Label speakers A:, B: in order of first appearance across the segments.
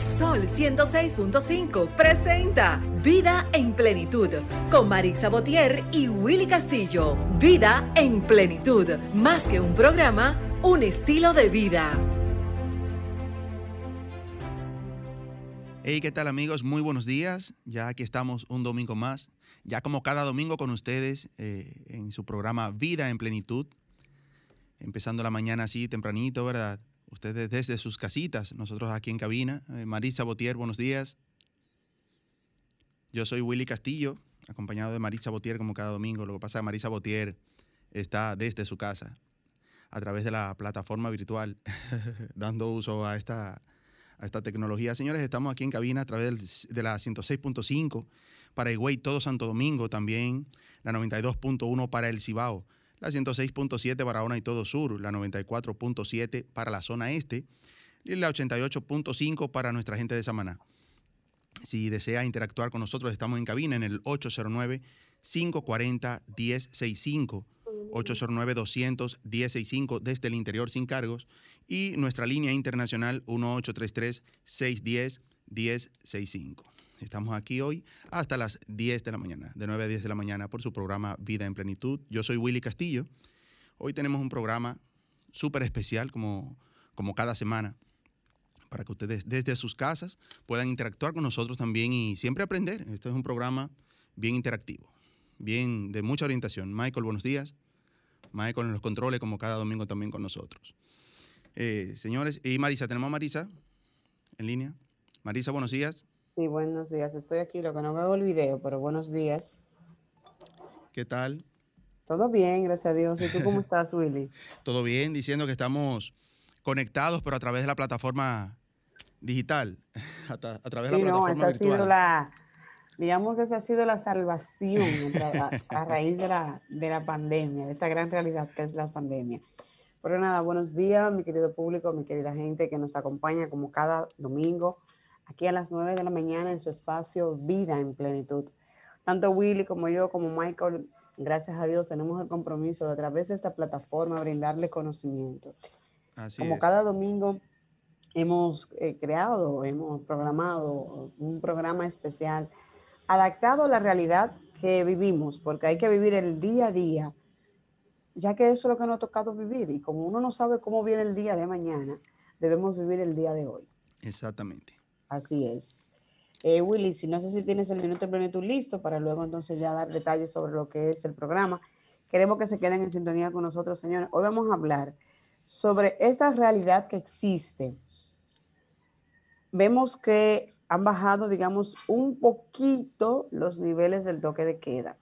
A: Sol 106.5 presenta Vida en Plenitud con Marix Sabotier y Willy Castillo. Vida en Plenitud, más que un programa, un estilo de vida.
B: Hey, ¿qué tal amigos? Muy buenos días. Ya aquí estamos un domingo más, ya como cada domingo con ustedes eh, en su programa Vida en Plenitud. Empezando la mañana así tempranito, ¿verdad? Ustedes desde sus casitas, nosotros aquí en cabina. Eh, Marisa Botier, buenos días. Yo soy Willy Castillo, acompañado de Marisa Botier como cada domingo. Lo que pasa es que Marisa Botier está desde su casa, a través de la plataforma virtual, dando uso a esta, a esta tecnología. Señores, estamos aquí en cabina a través de la 106.5 para Higüey, todo Santo Domingo, también la 92.1 para el Cibao la 106.7 para y todo sur, la 94.7 para la zona este y la 88.5 para nuestra gente de Samaná. Si desea interactuar con nosotros, estamos en cabina en el 809-540-1065, 809-200-1065 desde el interior sin cargos y nuestra línea internacional 1833-610-1065. Estamos aquí hoy hasta las 10 de la mañana, de 9 a 10 de la mañana, por su programa Vida en Plenitud. Yo soy Willy Castillo. Hoy tenemos un programa súper especial, como, como cada semana, para que ustedes desde sus casas puedan interactuar con nosotros también y siempre aprender. Este es un programa bien interactivo, bien de mucha orientación. Michael, buenos días. Michael en los controles, como cada domingo también con nosotros. Eh, señores, y Marisa, ¿tenemos a Marisa en línea? Marisa, buenos días.
C: Sí, buenos días. Estoy aquí, lo que no veo el video, pero buenos días.
B: ¿Qué tal?
C: Todo bien, gracias a Dios. ¿Y tú cómo estás, Willy?
B: Todo bien, diciendo que estamos conectados, pero a través de la plataforma digital, a, través de la plataforma
C: esa ha sido la, digamos que esa ha sido la salvación a, raíz de la, de la pandemia, de esta gran realidad que es la pandemia. Pero nada, buenos días, mi querido público, mi querida gente que nos acompaña como cada domingo aquí a las 9 de la mañana en su espacio Vida en Plenitud. Tanto Willy como yo, como Michael, gracias a Dios, tenemos el compromiso de a través de esta plataforma brindarle conocimiento. como cada domingo hemos eh, creado, hemos programado un programa especial adaptado a la realidad que vivimos, porque hay que vivir el día a día, ya que eso es lo que nos ha tocado vivir. Y como uno no sabe cómo viene el día de mañana, debemos vivir el día de hoy.
B: Exactamente.
C: Así es. Eh, Willy, si no sé si tienes el minuto plenitud listo para luego entonces ya dar detalles sobre lo que es el programa. Queremos que se queden en sintonía con nosotros, señores. Hoy vamos a hablar sobre esta realidad que existe. Vemos que han bajado, digamos, un poquito los niveles del toque de queda,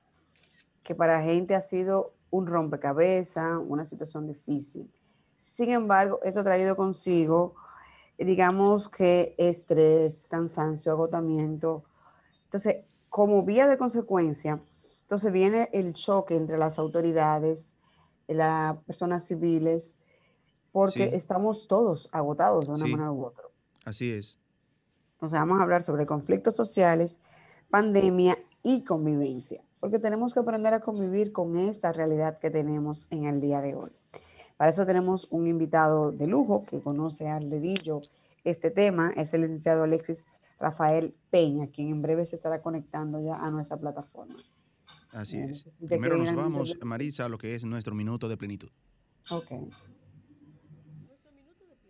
C: que para gente ha sido un rompecabezas, una situación difícil. Sin embargo, esto ha traído consigo digamos que estrés, cansancio, agotamiento. Entonces, como vía de consecuencia, entonces viene el choque entre las autoridades, las personas civiles, porque estamos todos agotados de una manera u otra.
B: Así es.
C: Entonces vamos a hablar sobre conflictos sociales, pandemia y convivencia, porque tenemos que aprender a convivir con esta realidad que tenemos en el día de hoy. Para eso tenemos un invitado de lujo que conoce al dedillo este tema, es el licenciado Alexis Rafael Peña, quien en breve se estará conectando ya a nuestra plataforma.
B: Así eh, es. Primero nos vamos, Marisa, a lo que es nuestro minuto de plenitud.
C: Ok.
D: Nuestro minuto de plenitud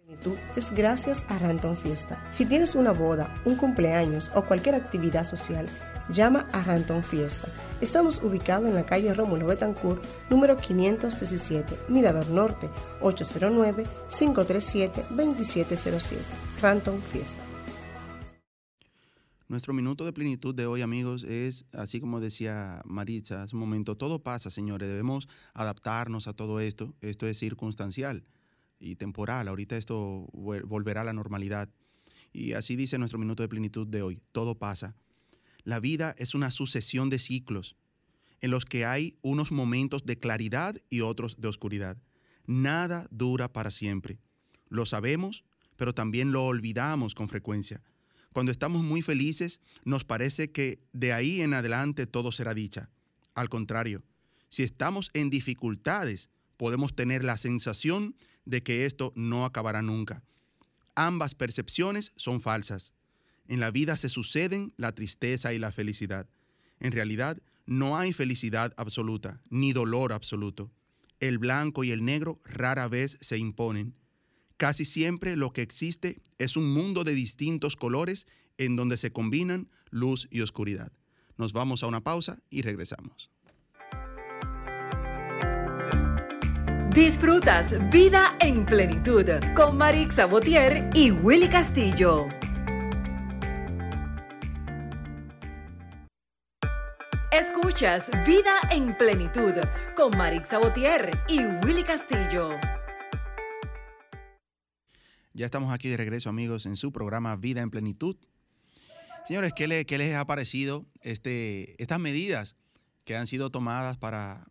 D: es gracias a Ranton Fiesta. Si tienes una boda, un cumpleaños o cualquier actividad social, llama a Ranton Fiesta. Estamos ubicados en la calle Rómulo Betancourt, número 517, Mirador Norte, 809-537-2707. Ranton Fiesta.
B: Nuestro minuto de plenitud de hoy, amigos, es, así como decía Maritza hace un momento, todo pasa, señores, debemos adaptarnos a todo esto. Esto es circunstancial y temporal. Ahorita esto volverá a la normalidad. Y así dice nuestro minuto de plenitud de hoy, todo pasa. La vida es una sucesión de ciclos en los que hay unos momentos de claridad y otros de oscuridad. Nada dura para siempre. Lo sabemos, pero también lo olvidamos con frecuencia. Cuando estamos muy felices, nos parece que de ahí en adelante todo será dicha. Al contrario, si estamos en dificultades, podemos tener la sensación de que esto no acabará nunca. Ambas percepciones son falsas. En la vida se suceden la tristeza y la felicidad. En realidad, no hay felicidad absoluta, ni dolor absoluto. El blanco y el negro rara vez se imponen. Casi siempre lo que existe es un mundo de distintos colores en donde se combinan luz y oscuridad. Nos vamos a una pausa y regresamos.
A: Disfrutas Vida en Plenitud con Marix Sabotier y Willy Castillo. Escuchas Vida en Plenitud con Marix Sabotier y Willy Castillo.
B: Ya estamos aquí de regreso, amigos, en su programa Vida en Plenitud. Señores, ¿qué, les ha parecido este, estas medidas que han sido tomadas para,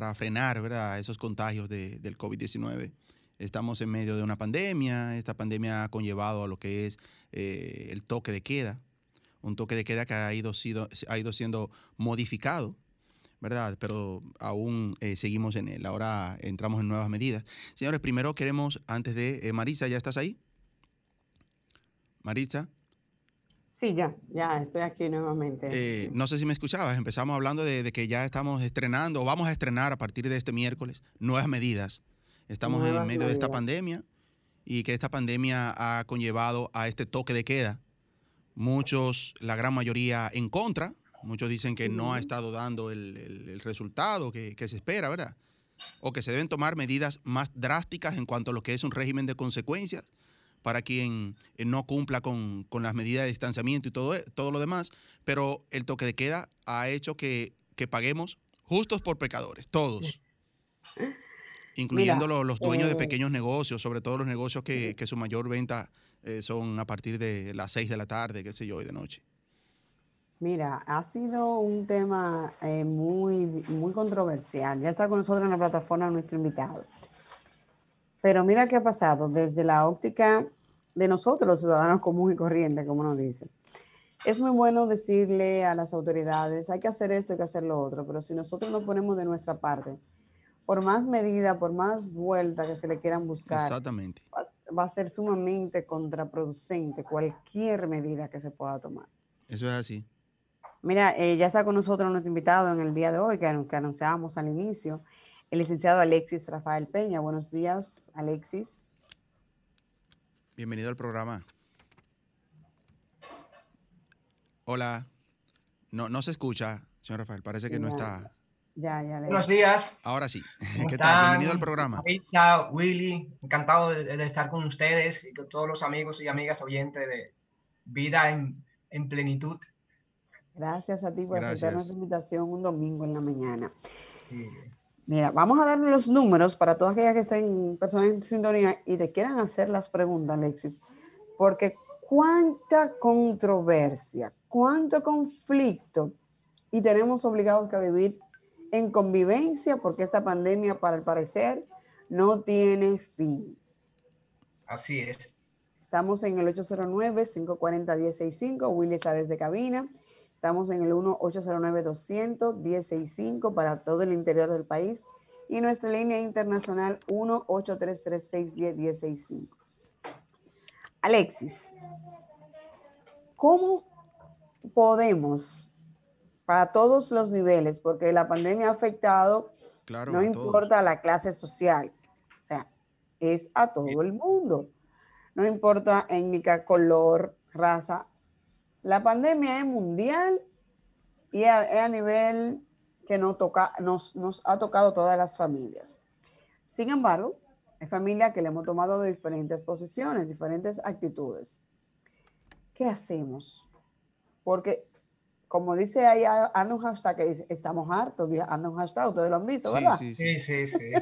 B: para frenar ¿verdad? esos contagios del COVID-19? Estamos en medio de una pandemia, esta pandemia ha conllevado a lo que es eh, el toque de queda, un toque de queda que ha ido, sido, ha ido siendo modificado, ¿verdad? Pero aún eh, seguimos en él. Ahora entramos en nuevas medidas. Señores, primero queremos, antes de... Eh, Marisa, ¿ya estás ahí? Marisa.
C: Sí, ya, ya estoy aquí nuevamente.
B: Eh, no sé si me escuchabas, empezamos hablando de, que ya estamos estrenando, o vamos a estrenar a partir de este miércoles, nuevas medidas. Estamos en medio de esta pandemia y que esta pandemia ha conllevado a este toque de queda muchos, la gran mayoría en contra, muchos dicen que no ha estado dando el, resultado que, se espera, ¿verdad? O que se deben tomar medidas más drásticas en cuanto a lo que es un régimen de consecuencias para quien eh, no cumpla con, las medidas de distanciamiento y todo, todo lo demás, pero el toque de queda ha hecho que, paguemos justos por pecadores, todos. incluyendo los, dueños de eh, pequeños negocios, sobre todo los negocios que, que su mayor venta eh, son a partir de las 6 de la tarde, qué sé yo, y de noche.
C: Mira, ha sido un tema eh, muy, muy controversial. Ya está con nosotros en la plataforma nuestro invitado. Pero mira qué ha pasado desde la óptica de nosotros, los ciudadanos comunes y corrientes, como nos dicen. Es muy bueno decirle a las autoridades, hay que hacer esto, hay que hacer lo otro, pero si nosotros no ponemos de nuestra parte, por más medida, por más vuelta que se le quieran buscar,
B: Exactamente.
C: Va, a ser sumamente contraproducente cualquier medida que se pueda tomar.
B: Eso es así.
C: Mira, eh, ya está con nosotros nuestro invitado en el día de hoy, que, que anunciábamos al inicio, el licenciado Alexis Rafael Peña. Buenos días, Alexis.
B: Bienvenido al programa. Hola. No, no se escucha, señor Rafael. Parece que no está.
E: Buenos días.
B: Ahora sí. ¿Qué tal? Bienvenido al programa.
E: Chao, Willy. Encantado de, estar con ustedes y con todos los amigos y amigas oyentes de Vida en, Plenitud.
C: Gracias a ti por aceptar nuestra invitación un domingo en la mañana. Mira, vamos a darle los números para todas aquellas que estén personas en sintonía y te quieran hacer las preguntas, Alexis, porque cuánta controversia, cuánto conflicto y tenemos obligados que vivir en convivencia porque esta pandemia, para el parecer, no tiene fin.
E: Así es.
C: Estamos en el 809-540-1065. Willy está desde cabina. Estamos en el 1-809-200-1065 para todo el interior del país. Y nuestra línea internacional 1-8336-1065. Alexis, ¿cómo podemos para todos los niveles, porque la pandemia ha afectado, no importa la clase social, o sea, es a todo el mundo, no importa étnica, color, raza. La pandemia es mundial y es a, nivel que nos, toca, nos, nos ha tocado todas las familias. Sin embargo, hay familias que le hemos tomado de diferentes posiciones, diferentes actitudes. ¿Qué hacemos? Porque como dice ahí, anda un hashtag que dice, estamos hartos, anda un hashtag, ustedes lo han visto, ¿verdad?
E: Sí, sí, sí. sí,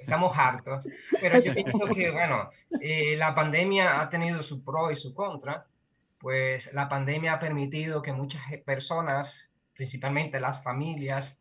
E: Estamos hartos. Pero yo pienso que, bueno, eh, la pandemia ha tenido su pro y su contra. Pues la pandemia ha permitido que muchas personas, principalmente las familias,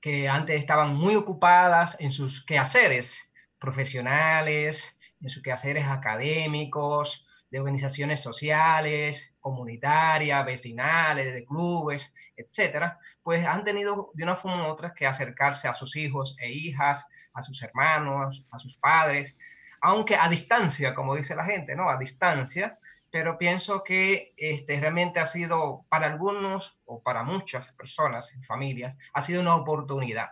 E: que antes estaban muy ocupadas en sus quehaceres profesionales, en sus quehaceres académicos, de organizaciones sociales, comunitarias, vecinales, de clubes, etcétera, pues han tenido de una forma u otra que acercarse a sus hijos e hijas, a sus hermanos, a sus padres, aunque a distancia, como dice la gente, ¿no? A distancia, pero pienso que este, realmente ha sido para algunos o para muchas personas, familias, ha sido una oportunidad.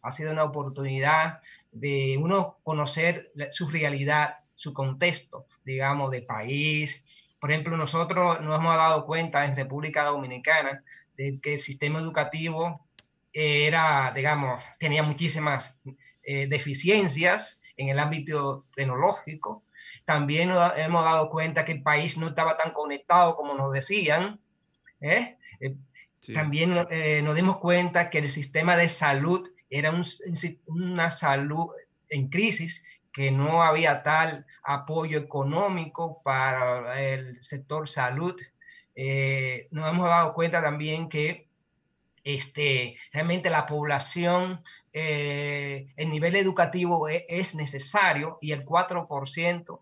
E: Ha sido una oportunidad de uno conocer su realidad, su contexto, digamos, de país. Por ejemplo, nosotros nos hemos dado cuenta en República Dominicana de que el sistema educativo era, digamos, tenía muchísimas eh, deficiencias en el ámbito tecnológico. También nos hemos dado cuenta que el país no estaba tan conectado como nos decían. ¿eh? Eh, también nos dimos cuenta que el sistema de salud era una salud en crisis, que no había tal apoyo económico para el sector salud. nos hemos dado cuenta también que este, realmente la población, eh, el nivel educativo e, es, necesario y el 4%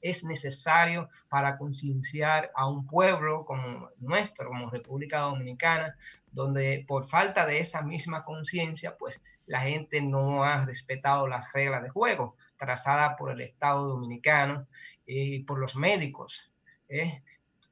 E: es necesario para concienciar a un pueblo como nuestro, como República Dominicana, donde por falta de esa misma conciencia, pues la gente no ha respetado las reglas de juego trazadas por el Estado dominicano y por los médicos. ¿eh?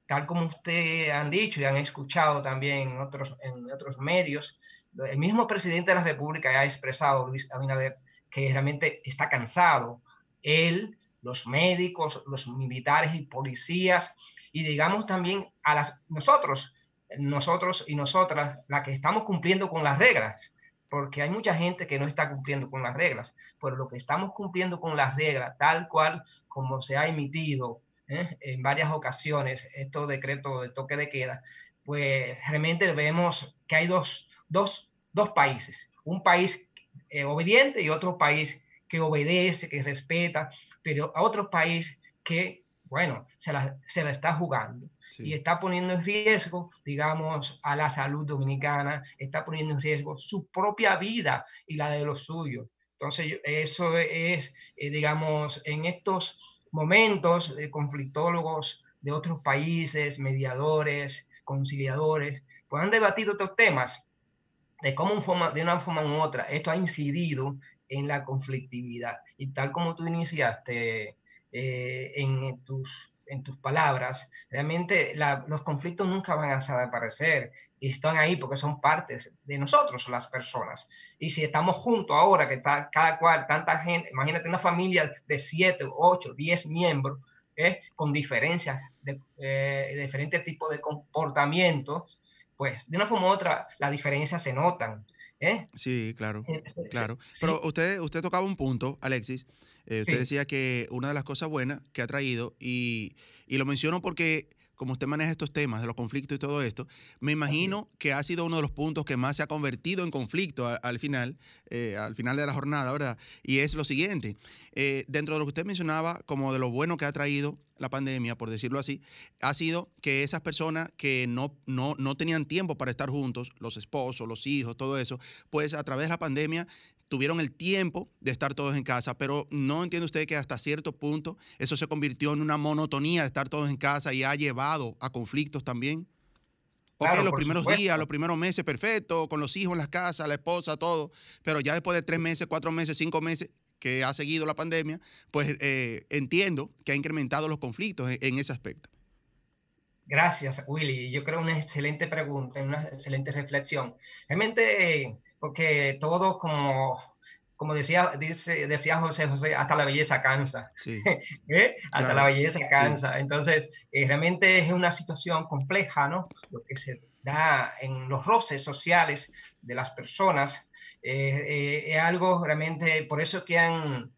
E: tal como usted han dicho y han escuchado también en otros, en otros medios, el mismo presidente de la República ha expresado, Luis Abinader, que realmente está cansado. Él, los médicos, los militares y policías, y digamos también a las, nosotros, nosotros y nosotras, la que estamos cumpliendo con las reglas, porque hay mucha gente que no está cumpliendo con las reglas, pero lo que estamos cumpliendo con las reglas, tal cual como se ha emitido ¿eh? en varias ocasiones estos decretos de toque de queda, pues realmente vemos que hay dos, dos, dos países, un país eh, obediente y otro país que obedece, que respeta, pero a otro país que, bueno, se la, se la está jugando. y está poniendo en riesgo, digamos, a la salud dominicana, está poniendo en riesgo su propia vida y la de los suyos. Entonces, eso es, eh, digamos, en estos momentos, de conflictólogos de otros países, mediadores, conciliadores, pues han debatido estos temas de cómo forma, de una forma u otra esto ha incidido en la conflictividad. Y tal como tú iniciaste eh, en tus en tus palabras, realmente los conflictos nunca van a desaparecer y están ahí porque son partes de nosotros, las personas. Y si estamos juntos ahora, que está cada cual, tanta gente, imagínate una familia de 7, 8, 10 miembros, ¿eh? con diferencias, de, eh, diferentes tipos de comportamientos, pues de una forma u otra las diferencias se notan. ¿Eh?
B: Sí, claro, claro. Pero usted, usted tocaba un punto, Alexis, eh, usted decía que una de las cosas buenas que ha traído, y, lo menciono porque como usted maneja estos temas de los conflictos y todo esto, me imagino que ha sido uno de los puntos que más se ha convertido en conflicto al, final, eh, al final de la jornada, ¿verdad? Y es lo siguiente, eh, dentro de lo que usted mencionaba, como de lo bueno que ha traído la pandemia, por decirlo así, ha sido que esas personas que no, no, no tenían tiempo para estar juntos, los esposos, los hijos, todo eso, pues a través de la pandemia tuvieron el tiempo de estar todos en casa, pero no entiende usted que hasta cierto punto eso se convirtió en una monotonía de estar todos en casa y ha llevado a conflictos también. Porque los primeros días, los primeros meses, perfecto, con los hijos en las casas, la esposa, todo, pero ya después de tres meses, cuatro meses, cinco meses que ha seguido la pandemia, pues eh, entiendo que ha incrementado los conflictos en, en ese aspecto.
E: Gracias, Willy. Yo creo una excelente pregunta, una excelente reflexión. Realmente porque todo como, como decía, dice, decía José José, hasta la belleza cansa. ¿Eh? Hasta la belleza cansa. Entonces, eh, realmente es una situación compleja, ¿no? Lo que se da en los roces sociales de las personas. Eh, es algo realmente, por eso que han,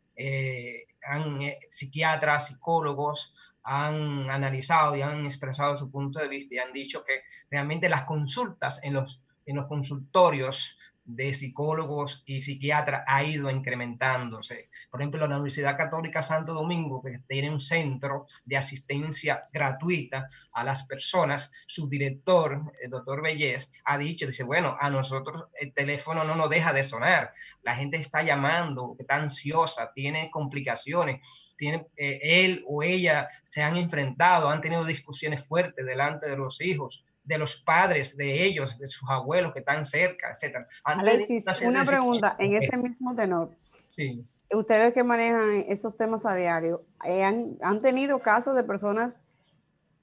E: han psiquiatras, psicólogos, han analizado y han expresado su punto de vista y han dicho que realmente las consultas en los, en los consultorios de psicólogos y psiquiatras ha ido incrementándose. Por ejemplo, la Universidad Católica Santo Domingo, que tiene un centro de asistencia gratuita a las personas, su director, el doctor Bellés, ha dicho, dice, bueno, a nosotros el teléfono no nos deja de sonar, la gente está llamando, está ansiosa, tiene complicaciones, tiene, eh, él o ella se han enfrentado, han tenido discusiones fuertes delante de los hijos, de los padres de ellos, de sus abuelos que están cerca, etc.
C: Alexis, una pregunta en ese mismo tenor.
E: Sí.
C: ustedes que manejan esos temas a diario, eh, han, tenido casos de personas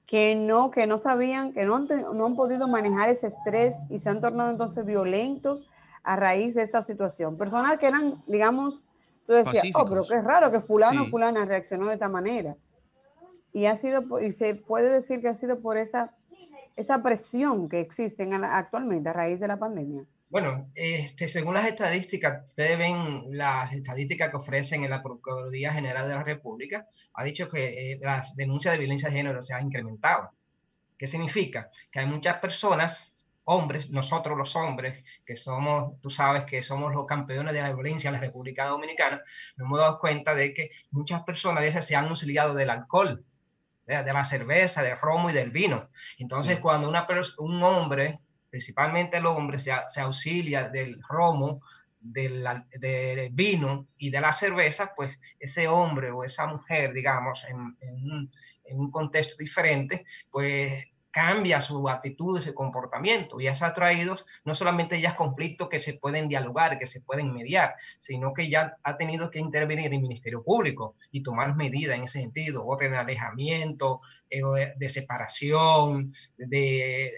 C: que no, que no sabían, que no han, no han podido manejar ese estrés y se han tornado entonces violentos a raíz de esta situación. Personas que eran, digamos, tú decías, oh, pero qué raro que fulano o fulana reaccionó de esta manera. Y ha sido, y se puede decir que ha sido por esa, esa presión que existe actualmente a raíz de la pandemia.
E: Bueno, este, según las estadísticas, ustedes ven las estadísticas que ofrecen en la Procuraduría General de la República, ha dicho que eh, las denuncias de violencia de género se han incrementado. ¿Qué significa? Que hay muchas personas, hombres, nosotros los hombres, que somos, tú sabes que somos los campeones de la violencia en la República Dominicana, nos hemos dado cuenta de que muchas personas de esas se han auxiliado del alcohol, de, la cerveza, del romo y del vino. Entonces, cuando una un hombre principalmente el hombre, se, se auxilia del romo, del, del, vino y de la cerveza, pues ese hombre o esa mujer, digamos, en, en, en un contexto diferente, pues cambia su actitud, su comportamiento y ha traído no solamente ya conflictos que se pueden dialogar, que se pueden mediar, sino que ya ha tenido que intervenir el Ministerio Público y tomar medidas en ese sentido, o de alejamiento, eh, de separación, de,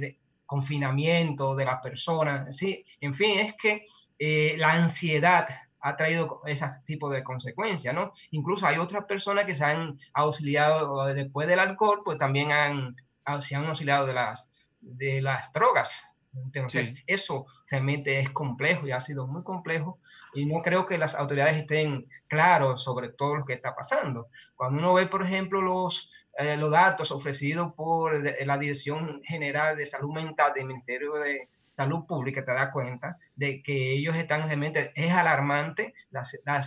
E: de, confinamiento de las personas, ¿sí? En fin, es que eh, la ansiedad ha traído ese tipo de consecuencias, ¿no? Incluso hay otras personas que se han auxiliado después del alcohol, pues también han, se han auxiliado de las, de las drogas. Entonces, eso realmente es complejo y ha sido muy complejo y no creo que las autoridades estén claros sobre todo lo que está pasando. Cuando uno ve, por ejemplo, los eh, los datos ofrecidos por la Dirección General de Salud Mental del Ministerio de Salud Pública, te das cuenta de que ellos están realmente, es alarmante la, la,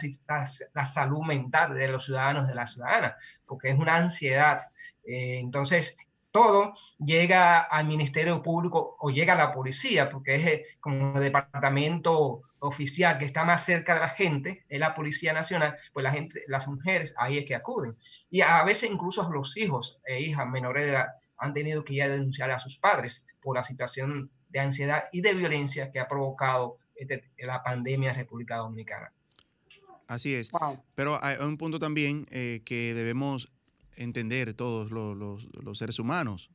E: la, salud mental de los ciudadanos, de las ciudadanas, porque es una ansiedad. Eh, entonces, todo llega al Ministerio Público o llega a la policía, porque es eh, como el departamento oficial que está más cerca de la gente, es la Policía Nacional, pues la gente, las mujeres ahí es que acuden. Y a veces incluso los hijos e hijas menores de edad han tenido que ir a denunciar a sus padres por la situación de ansiedad y de violencia que ha provocado este, la pandemia en República Dominicana.
B: Así es. Pero hay un punto también eh, que debemos entender todos los, los seres humanos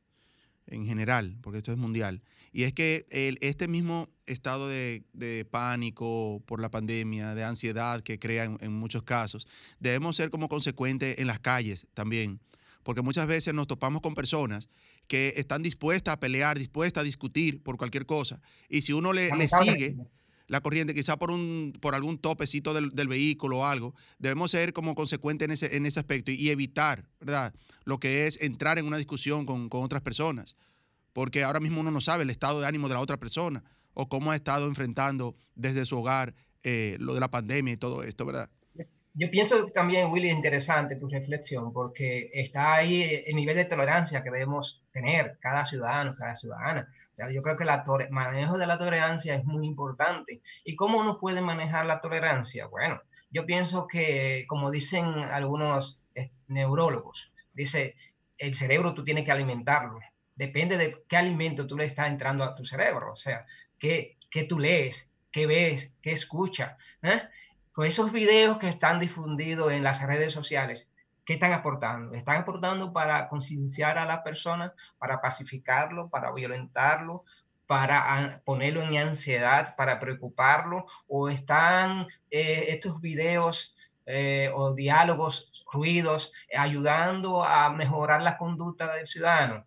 B: en general, porque esto es mundial, y es que este mismo estado de, de, pánico por la pandemia, de ansiedad que crea en, muchos casos, debemos ser como consecuentes en las calles también, porque muchas veces nos topamos con personas que están dispuestas a pelear, dispuestas a discutir por cualquier cosa, y si uno le, le sigue la corriente, quizá por, un, por algún topecito del, del, vehículo o algo, debemos ser como consecuentes en ese, en ese aspecto y, evitar, ¿verdad? Lo que es entrar en una discusión con, con otras personas porque ahora mismo uno no sabe el estado de ánimo de la otra persona o cómo ha estado enfrentando desde su hogar eh, lo de la pandemia y todo esto, ¿verdad?
E: Yo pienso también, Willy, interesante tu reflexión, porque está ahí el nivel de tolerancia que debemos tener cada ciudadano, cada ciudadana. O sea, yo creo que el manejo de la tolerancia es muy importante. ¿Y cómo uno puede manejar la tolerancia? Bueno, yo pienso que, como dicen algunos eh, neurólogos, dice, el cerebro tú tienes que alimentarlo depende de qué alimento tú le estás entrando a tu cerebro, o sea, qué, qué tú lees, qué ves, qué escuchas. ¿eh? Con esos videos que están difundidos en las redes sociales, ¿qué están aportando? ¿Están aportando para concienciar a la persona, para pacificarlo, para violentarlo, para ponerlo en ansiedad, para preocuparlo? ¿O están eh, estos videos eh, o diálogos, ruidos, ayudando a mejorar la conducta del ciudadano?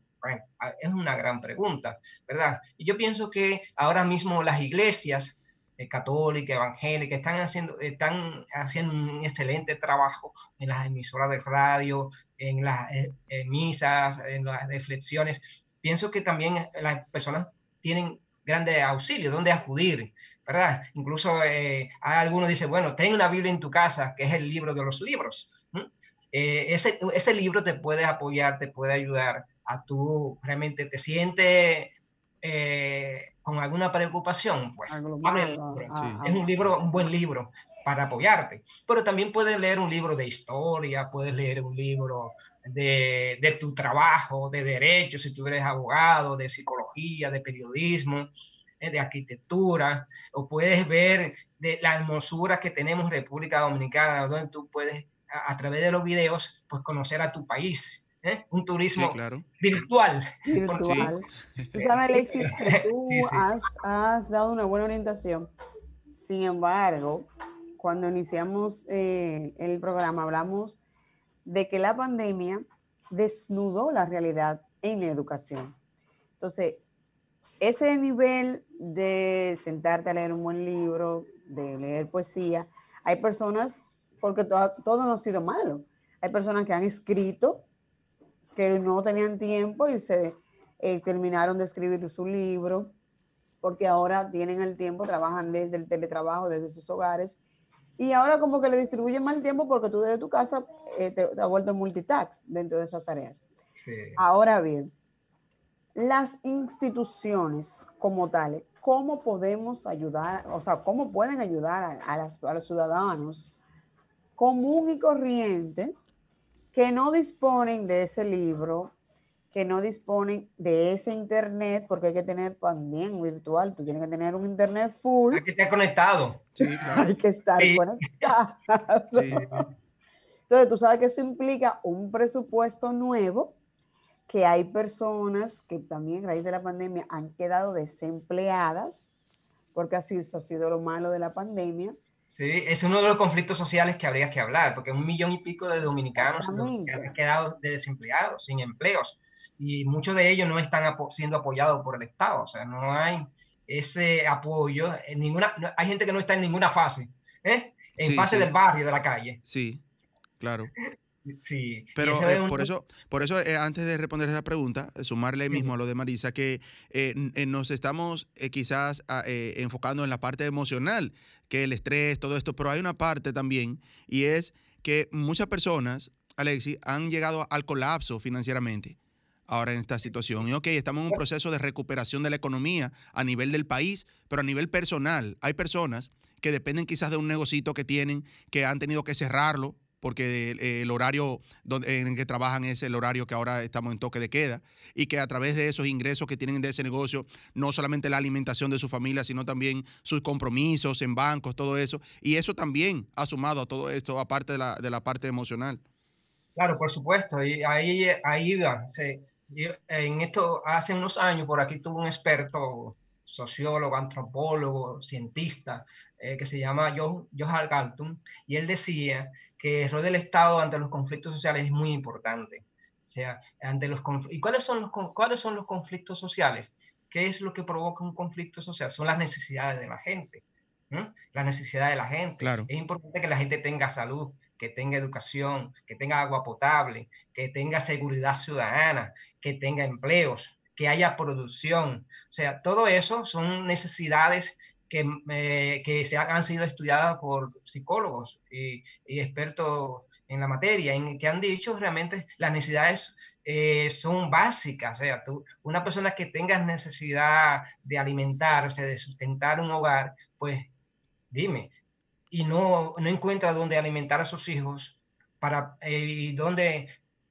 E: es una gran pregunta, ¿verdad? Y yo pienso que ahora mismo las iglesias eh, católicas, evangélicas, están haciendo, están haciendo un excelente trabajo en las emisoras de radio, en las eh, misas, en las reflexiones. Pienso que también las personas tienen grande auxilio, donde acudir, ¿verdad? Incluso eh, algunos dicen, bueno, ten una Biblia en tu casa, que es el libro de los libros. ese, ese libro te puede apoyar, te puede ayudar a tú realmente te sientes eh, con alguna preocupación, pues es un libro, un buen libro para apoyarte. Pero también puedes leer un libro de historia, puedes leer un libro de, de tu trabajo, de derecho, si tú eres abogado, de psicología, de periodismo. eh, de arquitectura, o puedes ver de la hermosura que tenemos en República Dominicana, donde tú puedes, a, través de los videos, pues conocer a tu país. ¿Eh? Un turismo virtual.
C: Virtual. Tú sabes, Alexis, que tú Has, has, dado una buena orientación. Sin embargo, cuando iniciamos eh, el programa hablamos de que la pandemia desnudó la realidad en la educación. Entonces, ese nivel de sentarte a leer un buen libro, de leer poesía, hay personas, porque todo, no ha sido malo, hay personas que han escrito, que no tenían tiempo y se eh, terminaron de escribir su libro, porque ahora tienen el tiempo, trabajan desde el teletrabajo, desde sus hogares, y ahora como que le distribuyen más el tiempo porque tú desde tu casa eh, te, has vuelto multitask dentro de esas tareas. Ahora bien, las instituciones como tales, ¿cómo podemos ayudar, o sea, cómo pueden ayudar a, los ciudadanos común y corriente que no disponen de ese libro, que no disponen de ese internet, porque hay que tener también virtual, tú tienes que tener un internet full.
E: Hay que estar conectado.
C: Hay que estar conectado. Entonces, tú sabes que eso implica un presupuesto nuevo que hay personas que también a raíz de la pandemia han quedado desempleadas, porque así eso ha sido lo malo de la pandemia.
E: Sí, es uno de los conflictos sociales que habría que hablar, porque un millón y pico de dominicanos han quedado desempleados, sin empleos, y muchos de ellos no están siendo apoyados por el Estado, o sea, no hay ese apoyo, en ninguna, hay gente que no está en ninguna fase, ¿eh? en fase del barrio, de la calle.
B: Sí, claro.
E: Sí.
B: Pero eh, por eso, por eso eh, antes de responder esa pregunta, eh, sumarle mismo a lo de Marisa, que nos estamos quizás ah, enfocando en la parte emocional, que el estrés, todo esto, pero hay una parte también, y es que muchas personas, Alexi, han llegado al colapso financieramente ahora en esta situación. Y ok, estamos en un proceso de recuperación de la economía a nivel del país, pero a nivel personal, hay personas que dependen quizás de un negocito que tienen, que han tenido que cerrarlo porque el, horario en el que trabajan es el horario que ahora estamos en toque de queda, y que a través de esos ingresos que tienen de ese negocio, no solamente la alimentación de su familia, sino también sus compromisos en bancos, todo eso, y eso también ha sumado a todo esto, aparte de la, de la parte emocional.
E: Claro, por supuesto, y ahí, ahí va. en esto, hace unos años, por aquí tuvo un experto, sociólogo, antropólogo, cientista, eh, que se llama Johan Galtung, y él decía que el rol del Estado ante los conflictos sociales es muy importante. O sea, ante los ¿Y cuáles son los, cuáles son los conflictos sociales? ¿Qué es lo que provoca un conflicto social? Son las necesidades de la gente. Las necesidades de la gente.
B: Claro.
E: Es importante que la gente tenga salud, que tenga educación, que tenga agua potable, que tenga seguridad ciudadana, que tenga empleos, que haya producción. O sea, todo eso son necesidades que, eh, que se han, sido estudiadas por psicólogos y, expertos en la materia, en que han dicho realmente las necesidades eh, son básicas. O sea, tú, una persona que tenga necesidad de alimentarse, de sustentar un hogar, pues dime, y no, no encuentra dónde alimentar a sus hijos, para, eh, y donde,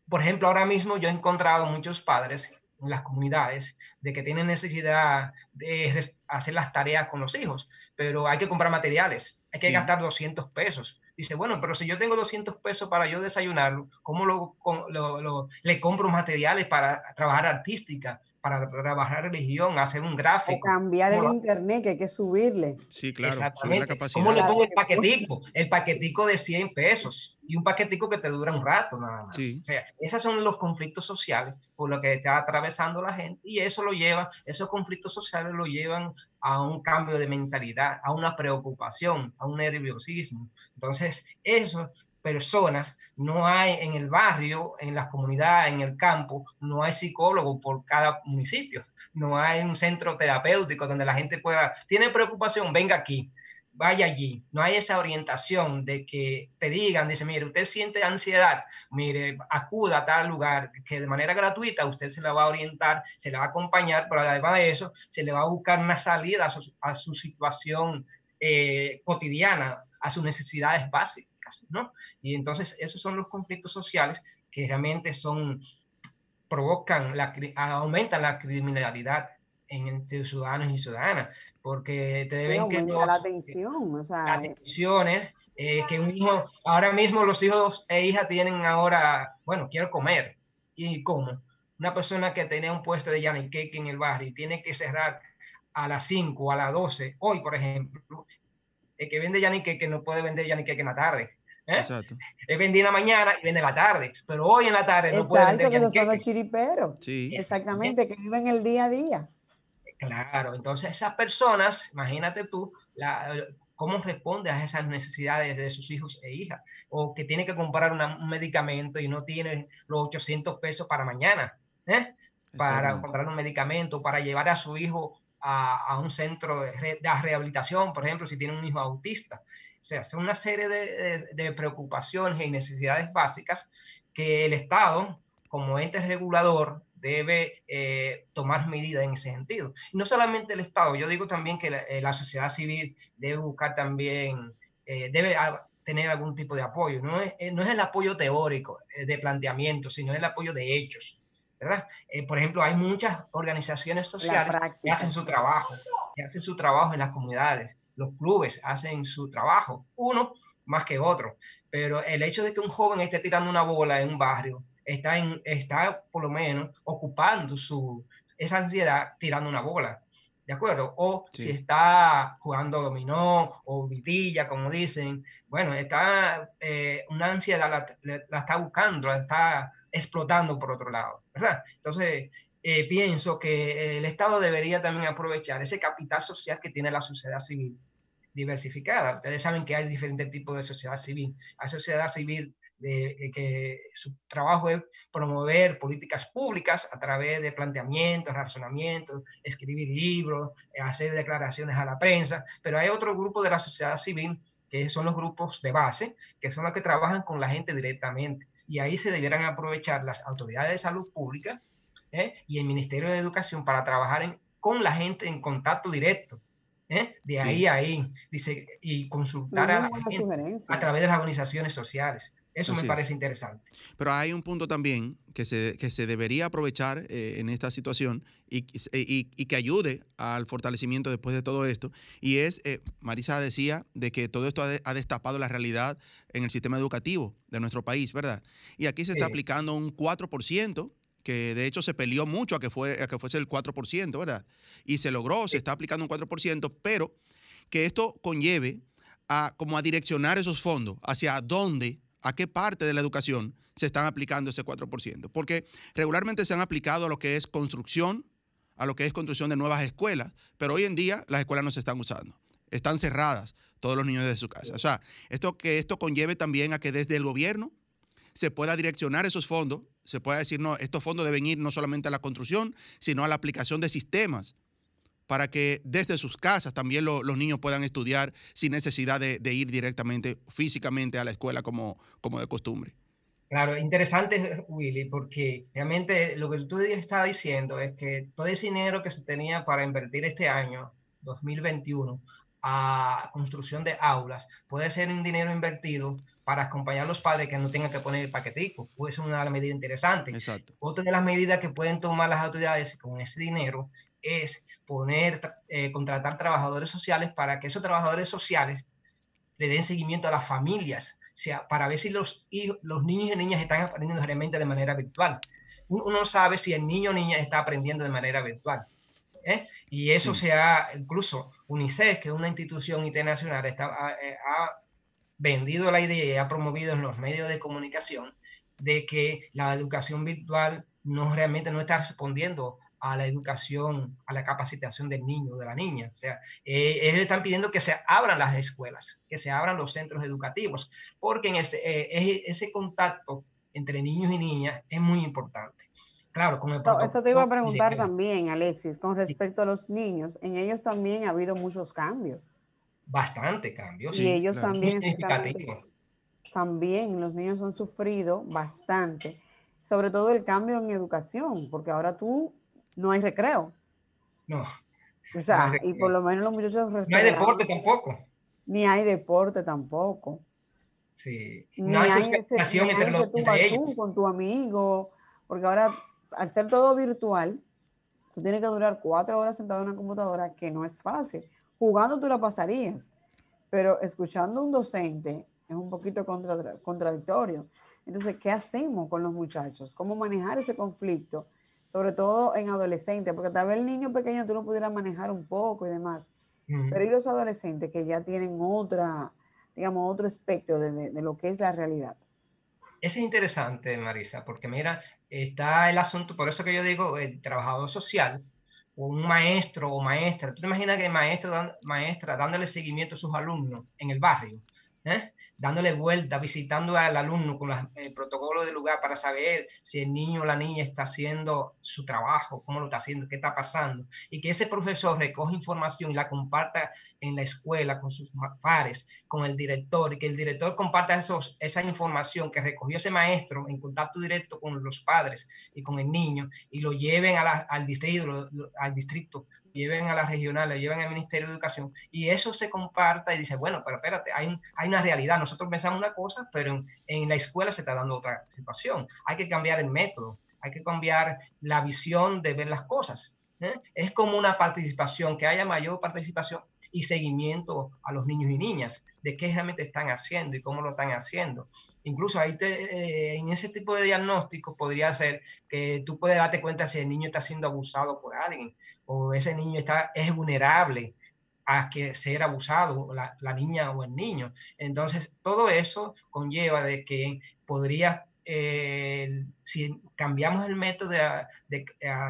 E: por ejemplo, ahora mismo yo he encontrado muchos padres en las comunidades de que tienen necesidad de hacer las tareas con los hijos, pero hay que comprar materiales, hay que gastar 200 pesos. Dice, bueno, pero si yo tengo 200 pesos para yo desayunar, ¿cómo lo, lo, le compro materiales para trabajar artística? Para trabajar religión, hacer un gráfico.
C: O cambiar el internet, que hay que subirle.
B: Sí, claro.
E: Exactamente. ¿Cómo le pongo el paquetico? El paquetico de 100 pesos y un paquetico que te dura un rato nada más. O sea, esos son los conflictos sociales por los que está atravesando la gente y eso lo lleva, esos conflictos sociales lo llevan a un cambio de mentalidad, a una preocupación, a un nerviosismo. Entonces, eso personas, no hay en el barrio, en las comunidades, en el campo, no hay psicólogo por cada municipio, no hay un centro terapéutico donde la gente pueda, tiene preocupación, venga aquí, vaya allí, no hay esa orientación de que te digan, dice, mire, usted siente ansiedad, mire, acuda a tal lugar, que de manera gratuita usted se la va a orientar, se la va a acompañar, pero además de eso, se le va a buscar una salida a su, situación eh, cotidiana, a sus necesidades básicas. ¿No? Y entonces esos son los conflictos sociales que realmente son, provocan, la, aumentan la criminalidad en, ciudadanos y ciudadanas, porque te deben
C: que la atención, o sea,
E: atenciones, eh, que un hijo, ahora mismo los hijos e hijas tienen ahora, bueno, quiero comer, ¿y cómo? Una persona que tenía un puesto de cake en el barrio y tiene que cerrar a las 5 o a las 12, hoy por ejemplo, el que vende yanni cake no puede vender cake en la tarde, ¿Eh? Exacto. Él vendía en la mañana y vende en la tarde, pero hoy en la tarde no puede vender.
C: Exacto, que son los chiriperos. Sí. Exactamente, que viven el día a día.
E: Claro, entonces esas personas, imagínate tú, la, cómo responde a esas necesidades de sus hijos e hijas, o que tiene que comprar un medicamento y no tiene los 800 pesos para mañana, ¿eh? para comprar un medicamento, para llevar a su hijo a, un centro de, rehabilitación, por ejemplo, si tiene un hijo autista. O sea, son una serie de, preocupaciones y necesidades básicas que el Estado, como ente regulador, debe eh, tomar medidas en ese sentido. No solamente el Estado, yo digo también que la, eh, sociedad civil debe buscar también, eh, debe tener algún tipo de apoyo. No es, no es el apoyo teórico de planteamiento, sino el apoyo de hechos. ¿Verdad? por ejemplo, hay muchas organizaciones sociales que hacen su trabajo, que hacen su trabajo en las comunidades los clubes hacen su trabajo, uno más que otro, pero el hecho de que un joven esté tirando una bola en un barrio, está, en, está por lo menos ocupando su, esa ansiedad tirando una bola, ¿de acuerdo? O si está jugando dominó o vitilla, como dicen, bueno, está eh, una ansiedad la, la, está buscando, la está explotando por otro lado, ¿verdad? Entonces, eh, pienso que el Estado debería también aprovechar ese capital social que tiene la sociedad civil diversificada. Ustedes saben que hay diferentes tipos de sociedad civil. Hay sociedad civil eh, que su trabajo es promover políticas públicas a través de planteamientos, razonamientos, escribir libros, hacer declaraciones a la prensa, pero hay otro grupo de la sociedad civil que son los grupos de base, que son los que trabajan con la gente directamente. Y ahí se debieran aprovechar las autoridades de salud pública ¿eh? y el Ministerio de Educación para trabajar con la gente en contacto directo. ¿eh? De ahí a ahí, dice, y consultar a, a través de las organizaciones sociales. Eso me parece interesante.
B: Pero hay un punto también que se, que se debería aprovechar eh, en esta situación y, y, y, que ayude al fortalecimiento después de todo esto. Y es, Marisa decía, de que todo esto ha, destapado la realidad en el sistema educativo de nuestro país, ¿verdad? Y aquí se está aplicando un 4% que de hecho se peleó mucho a que, fue, a que fuese el 4%, ¿verdad? Y se logró, se está aplicando un 4%, pero que esto conlleve a como a direccionar esos fondos hacia dónde, a qué parte de la educación se están aplicando ese 4%. Porque regularmente se han aplicado a lo que es construcción, a lo que es construcción de nuevas escuelas, pero hoy en día las escuelas no se están usando. Están cerradas todos los niños de su casa. O sea, esto que esto conlleve también a que desde el gobierno se pueda direccionar esos fondos, se pueda decir, no, estos fondos deben ir no solamente a la construcción, sino a la aplicación de sistemas para que desde sus casas también los niños puedan estudiar sin necesidad de, ir directamente físicamente a la escuela como, como de costumbre.
E: Claro, interesante, Willy, porque realmente lo que tú estás diciendo es que todo ese dinero que se tenía para invertir este año, 2021, a construcción de aulas, puede ser un dinero invertido para acompañar a los padres que no tengan que poner el paquetico. Puede ser una medida interesante. Exacto. Otra de las medidas que pueden tomar las autoridades con ese dinero es poner, eh, contratar trabajadores sociales para que esos trabajadores sociales le den seguimiento a las familias, sea, para ver si los, los niños y niñas están aprendiendo realmente de manera virtual. Uno sabe si el niño o niña está aprendiendo de manera virtual. ¿eh? Y eso se ha, incluso UNICEF, que es una institución internacional, está, ha, eh, vendido la idea y ha promovido en los medios de comunicación de que la educación virtual no realmente no está respondiendo a la educación, a la capacitación del niño de la niña. O sea, eh, ellos están pidiendo que se abran las escuelas, que se abran los centros educativos, porque en ese, eh, ese contacto entre niños y niñas es muy importante. Claro, con el
C: eso, te iba a preguntar también, Alexis, con respecto a los niños, en ellos también ha habido muchos cambios
E: bastante cambio.
C: Y ellos también, también, los niños han sufrido bastante, sobre todo el cambio en educación, porque ahora tú no hay recreo.
E: No.
C: O sea, y por lo menos los muchachos...
E: No hay deporte tampoco.
C: Ni hay deporte tampoco.
E: Sí.
C: No hay, hay ese, tú con tu amigo, porque ahora al ser todo virtual, Tú tienes que durar cuatro horas sentado en una computadora, que no es fácil. Jugando tú la pasarías, pero escuchando a un docente es un poquito contradictorio. Entonces, ¿qué hacemos con los muchachos? ¿Cómo manejar ese conflicto? Sobre todo en adolescentes, porque tal vez el niño pequeño tú lo pudieras manejar un poco y demás. Pero y los adolescentes que ya tienen otra, digamos, otro espectro de, de, lo que es la realidad.
E: Eso es interesante, Marisa, porque mira, está el asunto, por eso que yo digo, el trabajador social, o un maestro o maestra. ¿Tú te imaginas que maestro, maestra dándole seguimiento a sus alumnos en el barrio? ¿eh? Dándole vuelta, visitando al alumno con el protocolo del lugar para saber si el niño o la niña está haciendo su trabajo, cómo lo está haciendo, qué está pasando, y que ese profesor recoge información y la comparta en la escuela con sus pares, con el director, y que el director comparta esa información que recogió ese maestro en contacto directo con los padres y con el niño, y lo lleven al distrito, al distrito lleven a la regional, le lleven al Ministerio de Educación y eso se comparta y dice, bueno, pero espérate, hay, hay una realidad, nosotros pensamos una cosa, pero en, la escuela se está dando otra situación. Hay que cambiar el método, hay que cambiar la visión de ver las cosas. ¿eh? Es como una participación, que haya mayor participación y seguimiento a los niños y niñas de qué realmente están haciendo y cómo lo están haciendo. Incluso ahí eh, en ese tipo de diagnóstico podría ser que tú puedes darte cuenta si el niño está siendo abusado por alguien o ese niño está, es vulnerable a que ser abusado, la, niña o el niño. Entonces, todo eso conlleva de que podría, eh, si cambiamos el método de, de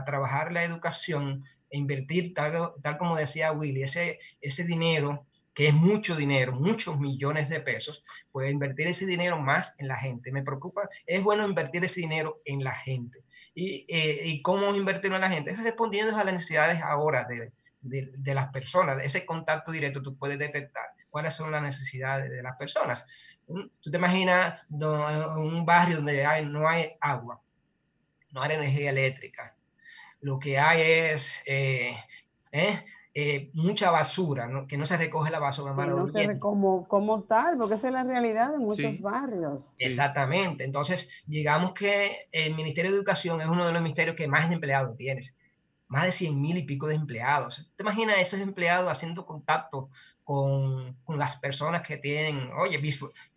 E: trabajar la educación e invertir, tal, tal como decía Willy, ese, ese dinero que es mucho dinero, muchos millones de pesos, puede invertir ese dinero más en la gente. Me preocupa, es bueno invertir ese dinero en la gente. ¿Y, eh, y cómo invertirlo en la gente? Es respondiendo a las necesidades ahora de, de, de, las personas, ese contacto directo, tú puedes detectar cuáles son las necesidades de las personas. Tú te imaginas un barrio donde hay, no hay agua, no hay energía eléctrica, lo que hay es eh, eh, eh, mucha basura, ¿no? que no se recoge la basura.
C: no se como, como tal, porque esa es la realidad de muchos barrios.
E: Exactamente. Entonces, digamos que el Ministerio de Educación es uno de los ministerios que más empleados tienes. Más de 100 mil y pico de empleados. ¿Te imaginas esos empleados haciendo contacto con, con, las personas que tienen, oye,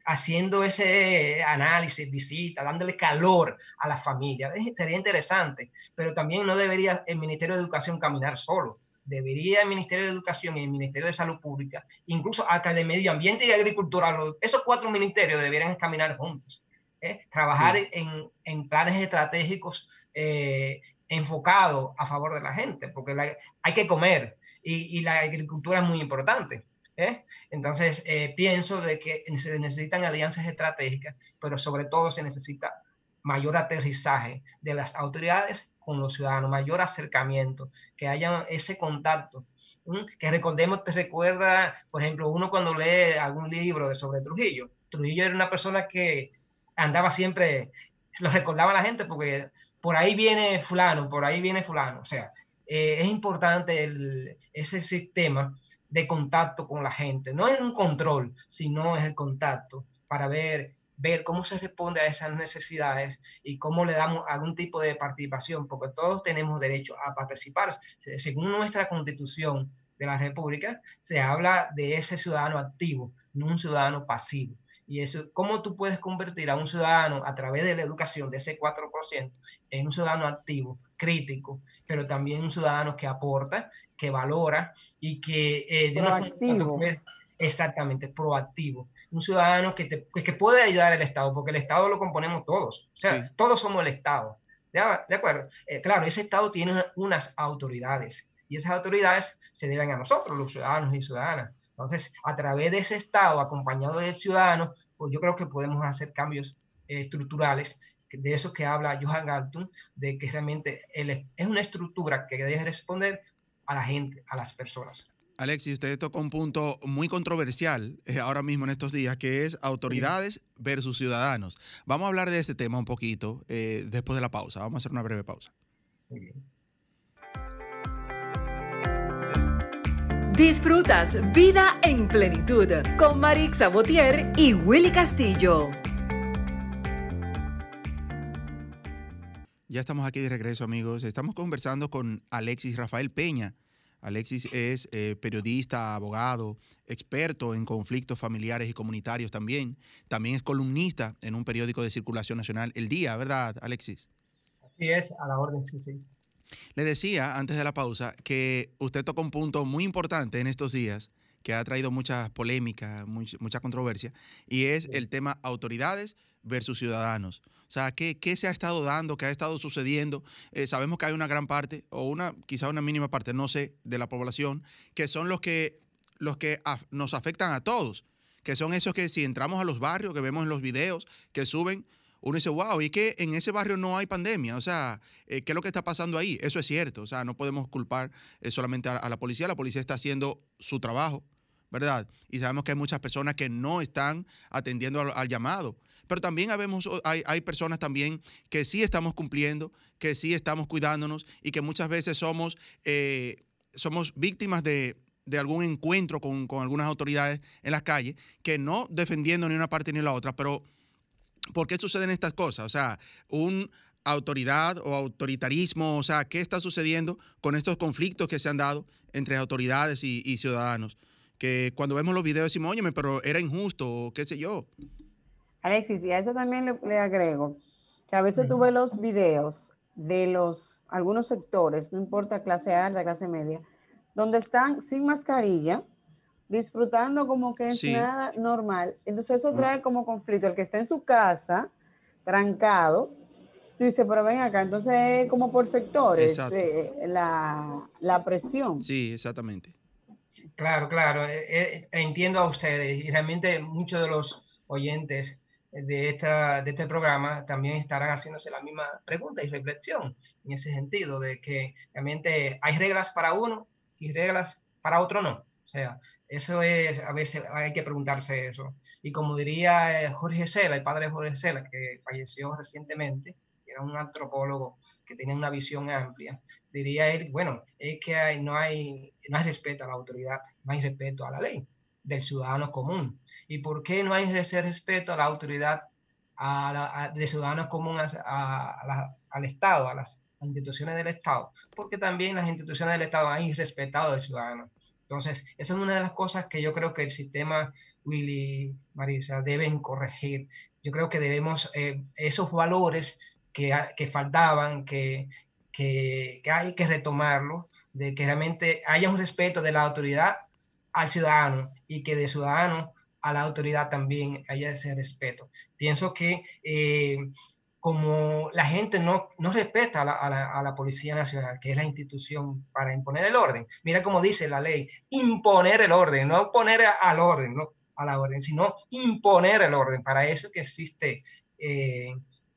E: haciendo ese análisis, visita, dándole calor a la familia? Sería interesante, pero también no debería el Ministerio de Educación caminar solo debería el Ministerio de Educación y el Ministerio de Salud Pública, incluso acá de Medio Ambiente y Agricultura, esos cuatro ministerios deberían caminar juntos, ¿eh? trabajar en, en, planes estratégicos eh, enfocados a favor de la gente, porque hay que comer y, y, la agricultura es muy importante. ¿eh? Entonces, eh, pienso de que se necesitan alianzas estratégicas, pero sobre todo se necesita mayor aterrizaje de las autoridades con los ciudadanos, mayor acercamiento, que haya ese contacto. Que recordemos, te recuerda, por ejemplo, uno cuando lee algún libro sobre Trujillo. Trujillo era una persona que andaba siempre, lo recordaba la gente porque por ahí viene fulano, por ahí viene fulano. O sea, eh, es importante ese sistema de contacto con la gente. No es un control, sino es el contacto para ver ver cómo se responde a esas necesidades y cómo le damos algún tipo de participación, porque todos tenemos derecho a participar. Según nuestra constitución de la República, se habla de ese ciudadano activo, no un ciudadano pasivo. Y eso, cómo tú puedes convertir a un ciudadano a través de la educación de ese 4% en un ciudadano activo, crítico, pero también un ciudadano que aporta, que valora y que
C: eh, de proactivo.
E: exactamente, proactivo un ciudadano que, te, que puede ayudar al Estado, porque el Estado lo componemos todos, o sea, todos somos el Estado. ¿De acuerdo? Eh, claro, ese Estado tiene unas autoridades y esas autoridades se deben a nosotros, los ciudadanos y ciudadanas. Entonces, a través de ese Estado acompañado del ciudadano, pues yo creo que podemos hacer cambios eh, estructurales de eso que habla Johan Galtung, de que realmente él es una estructura que debe responder a la gente, a las personas.
B: Alexis, usted tocó un punto muy controversial eh, ahora mismo en estos días, que es autoridades versus ciudadanos. Vamos a hablar de este tema un poquito eh, después de la pausa. Vamos a hacer una breve pausa.
A: Disfrutas Vida en Plenitud con Marix Sabotier y Willy Castillo.
B: Ya estamos aquí de regreso, amigos. Estamos conversando con Alexis Rafael Peña. Alexis es eh, periodista, abogado, experto en conflictos familiares y comunitarios también. También es columnista en un periódico de circulación nacional, El Día, ¿verdad, Alexis?
E: Así es, a la orden, sí, sí.
B: Le decía antes de la pausa que usted toca un punto muy importante en estos días que ha traído mucha polémica, mucha controversia, y es el tema autoridades versus ciudadanos. O sea, ¿qué, ¿qué, se ha estado dando? ¿Qué ha estado sucediendo? Eh, sabemos que hay una gran parte, o una, quizá una mínima parte, no sé, de la población, que son los que, los que nos afectan a todos, que son esos que si entramos a los barrios, que vemos en los videos, que suben, uno dice, wow, y que en ese barrio no hay pandemia, o sea, eh, ¿qué es lo que está pasando ahí? Eso es cierto, o sea, no podemos culpar eh, solamente a, la policía, la policía está haciendo su trabajo, ¿verdad? Y sabemos que hay muchas personas que no están atendiendo al llamado pero también hay, hay personas también que sí estamos cumpliendo, que sí estamos cuidándonos y que muchas veces somos, eh, somos víctimas de, algún encuentro con, algunas autoridades en las calles, que no defendiendo ni una parte ni la otra, pero ¿por qué suceden estas cosas? O sea, un autoridad o autoritarismo, o sea, ¿qué está sucediendo con estos conflictos que se han dado entre autoridades y, y ciudadanos? Que cuando vemos los videos decimos, óyeme, pero era injusto, o qué sé yo.
C: Alexis, y a eso también le, agrego que a veces tú ves los videos de los algunos sectores, no importa clase alta, clase media, donde están sin mascarilla, disfrutando como que es nada normal. Entonces eso trae como conflicto. El que está en su casa, trancado, tú dices, pero ven acá, entonces como por sectores eh, la, la, presión.
B: Sí, exactamente.
E: Claro, claro, eh, eh, entiendo a ustedes y realmente muchos de los oyentes de, este programa también estarán haciéndose la misma pregunta y reflexión en ese sentido, de que realmente hay reglas para uno y reglas para otro no. O sea, eso es, a veces hay que preguntarse eso. Y como diría eh, Jorge Sela, el padre Jorge Sela, que falleció recientemente, era un antropólogo que tenía una visión amplia, diría él, bueno, es que no, hay, no hay respeto a la autoridad, no hay respeto a la ley del ciudadano común. ¿Y por qué no hay ese respeto a la autoridad a de ciudadanos comunes al Estado, a las instituciones del Estado? Porque también las instituciones del Estado han irrespetado al ciudadano. Entonces, esa es una de las cosas que yo creo que el sistema, Willy, Marisa, deben corregir. Yo creo que debemos, eh, esos valores que, que faltaban, que, que, que hay que retomarlos, de que realmente haya un respeto de la autoridad al ciudadano y que de ciudadano a la autoridad también haya ese respeto. Pienso que eh, como la gente no, no respeta a la, a, la, Policía Nacional, que es la institución para imponer el orden, mira cómo dice la ley, imponer el orden, no poner al orden, no a la orden, sino imponer el orden. Para eso que existe eh,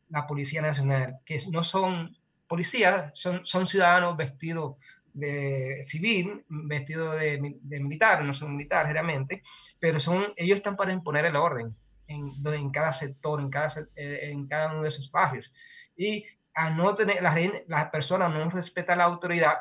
E: la Policía Nacional, que no son policías, son, son ciudadanos vestidos de civil, vestido de, militar, no son militares realmente, pero son, ellos están para imponer el orden en, en cada sector, en cada, eh, en cada uno de esos barrios. Y a no tener, las la personas no respetan la autoridad,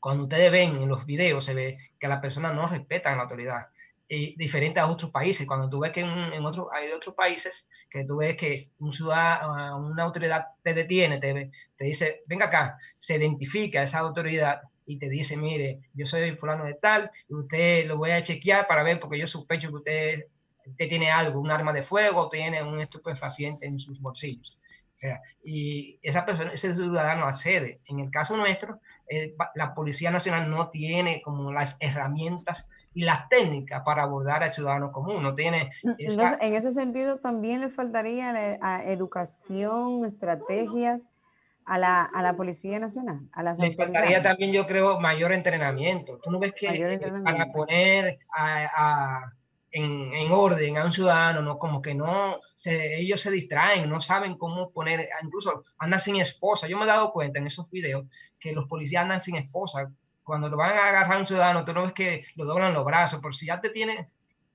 E: cuando ustedes ven en los videos, se ve que las personas no respetan la autoridad. Y diferente a otros países, cuando tú ves que en, en otros, hay otros países que tú ves que un ciudadano, una autoridad te detiene, te, te dice, venga acá, se identifica esa autoridad y te dice, mire, yo soy fulano de tal, y usted lo voy a chequear para ver, porque yo sospecho que usted, usted tiene algo, un arma de fuego, tiene un estupefaciente en sus bolsillos. O sea, y esa persona, ese ciudadano accede. En el caso nuestro, eh, la Policía Nacional no tiene como las herramientas y las técnicas para abordar al ciudadano común. No tiene.
C: en ese sentido, también le faltaría la, educación, estrategias a la, a la Policía Nacional, a las
E: Le faltaría también, yo creo, mayor entrenamiento. Tú no ves que para poner a, en, en, orden a un ciudadano, ¿no? Como que no, se, ellos se distraen, no saben cómo poner, incluso andan sin esposa. Yo me he dado cuenta en esos videos que los policías andan sin esposa. Cuando lo van a agarrar a un ciudadano, tú no ves que lo doblan los brazos, por si ya te tienen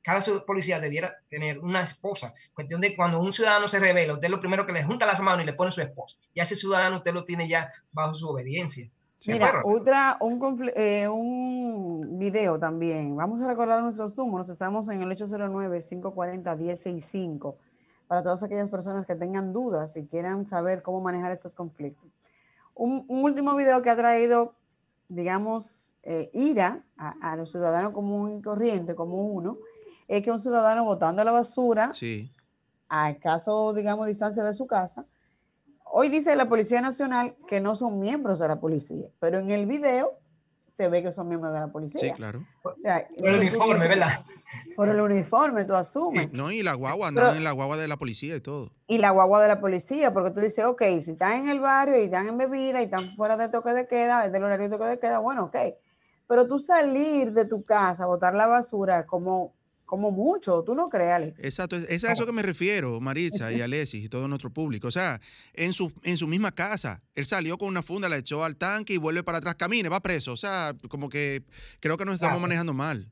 E: cada policía debiera tener una esposa. Cuestión de cuando un ciudadano se revela, usted lo primero que le junta las manos y le pone su esposa. Y a ese ciudadano usted lo tiene ya bajo su obediencia.
C: Mira, otra, un, eh, un video también. Vamos a recordar nuestros números. Estamos en el 809-540-1065 para todas aquellas personas que tengan dudas y quieran saber cómo manejar estos conflictos. Un, último video que ha traído, digamos, eh, ira a, los ciudadanos común y corriente, como uno, es que un ciudadano botando la basura
B: sí.
C: a caso, digamos, distancia de su casa, hoy dice la Policía Nacional que no son miembros de la policía, pero en el video se ve que son miembros de la policía.
B: Sí, claro.
C: O sea,
E: por el uniforme, ¿verdad?
C: Por el uniforme, tú asumes.
B: No, y la guagua, andan en la guagua de la policía y todo.
C: Y la guagua de la policía, porque tú dices, ok, si están en el barrio y están en bebida y están fuera de toque de queda, es del horario de toque de queda, bueno, ok. Pero tú salir de tu casa, botar la basura, como como mucho, ¿tú no crees, Alex?
B: Exacto, es a eso que me refiero, Maritza y Alexis y todo nuestro público. O sea, en su, en su misma casa, él salió con una funda, la echó al tanque y vuelve para atrás, camine, va preso. O sea, como que creo que nos estamos manejando mal.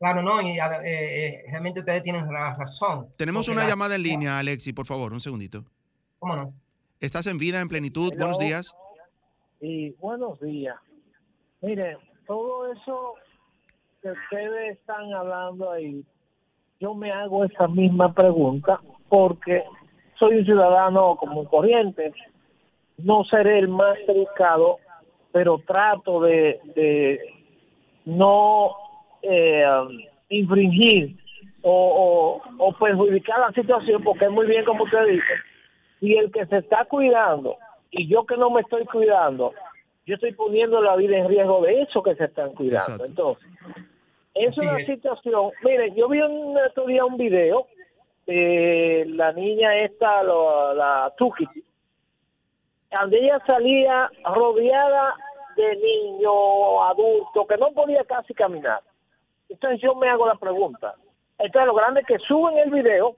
E: Claro, no, y eh, eh, realmente ustedes tienen razón.
B: Tenemos una llamada en línea, Alexis, por favor, un segundito.
E: ¿Cómo no?
B: Estás en vida, en plenitud, buenos días.
F: Y buenos días. Mire, todo eso que ustedes están hablando ahí yo me hago esa misma pregunta porque soy un ciudadano como corriente, no seré el más educado, pero trato de, no eh, infringir o, perjudicar la situación, porque es muy bien como usted dice, si el que se está cuidando y yo que no me estoy cuidando, yo estoy poniendo la vida en riesgo de eso que se están cuidando. Entonces, es una situación, miren, yo vi un, otro día un video de la niña esta, la Tuki, donde ella salía rodeada de niños, adultos, que no podía casi caminar. Entonces yo me hago la pregunta. Entonces lo grande es que suben el video,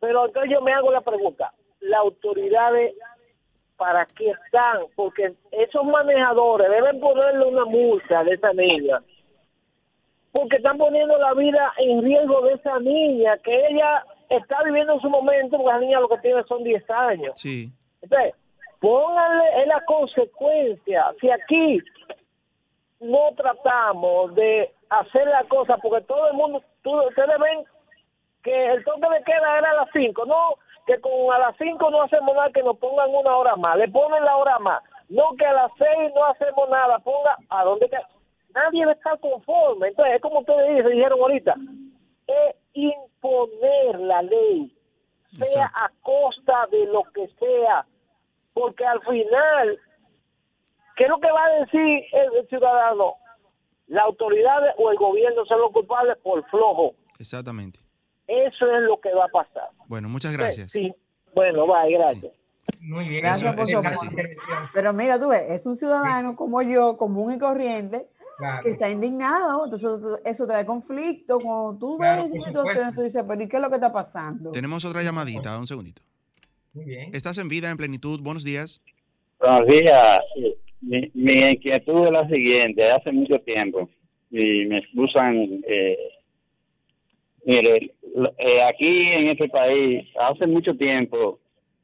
F: pero entonces yo me hago la pregunta. ¿Las autoridades para qué están? Porque esos manejadores deben ponerle una multa de esa niña porque están poniendo la vida en riesgo de esa niña, que ella está viviendo en su momento, porque la niña lo que tiene son 10 años.
B: Sí.
F: Entonces, pónganle en la consecuencia. Si aquí no tratamos de hacer la cosa, porque todo el mundo, ustedes ven que el toque de queda era a las 5, no, que con a las 5 no hacemos nada, que nos pongan una hora más, le ponen la hora más, no que a las 6 no hacemos nada, ponga a dónde nadie va a estar conforme. Entonces, es como ustedes dijeron ahorita, es imponer la ley, sea a costa de lo que sea, porque al final, ¿qué es lo que va a decir el, ciudadano? La autoridad o el gobierno son los culpables por flojo.
B: Exactamente.
F: Eso es lo que va a pasar.
B: Bueno, muchas gracias.
F: Sí, bueno, bye, gracias.
E: Muy bien.
C: Gracias por su Pero mira, tú ves, es un ciudadano como yo, común y corriente, que está indignado, entonces eso trae conflicto. Cuando tú ves esa situación, tú dices, pero ¿y qué es lo que está pasando?
B: Tenemos otra llamadita, un segundito.
E: Muy bien.
B: Estás en vida, en plenitud. Buenos días.
G: Buenos días. Mi, inquietud es la siguiente. Hace mucho tiempo, y me excusan, eh, mire, eh, aquí en este país, hace mucho tiempo,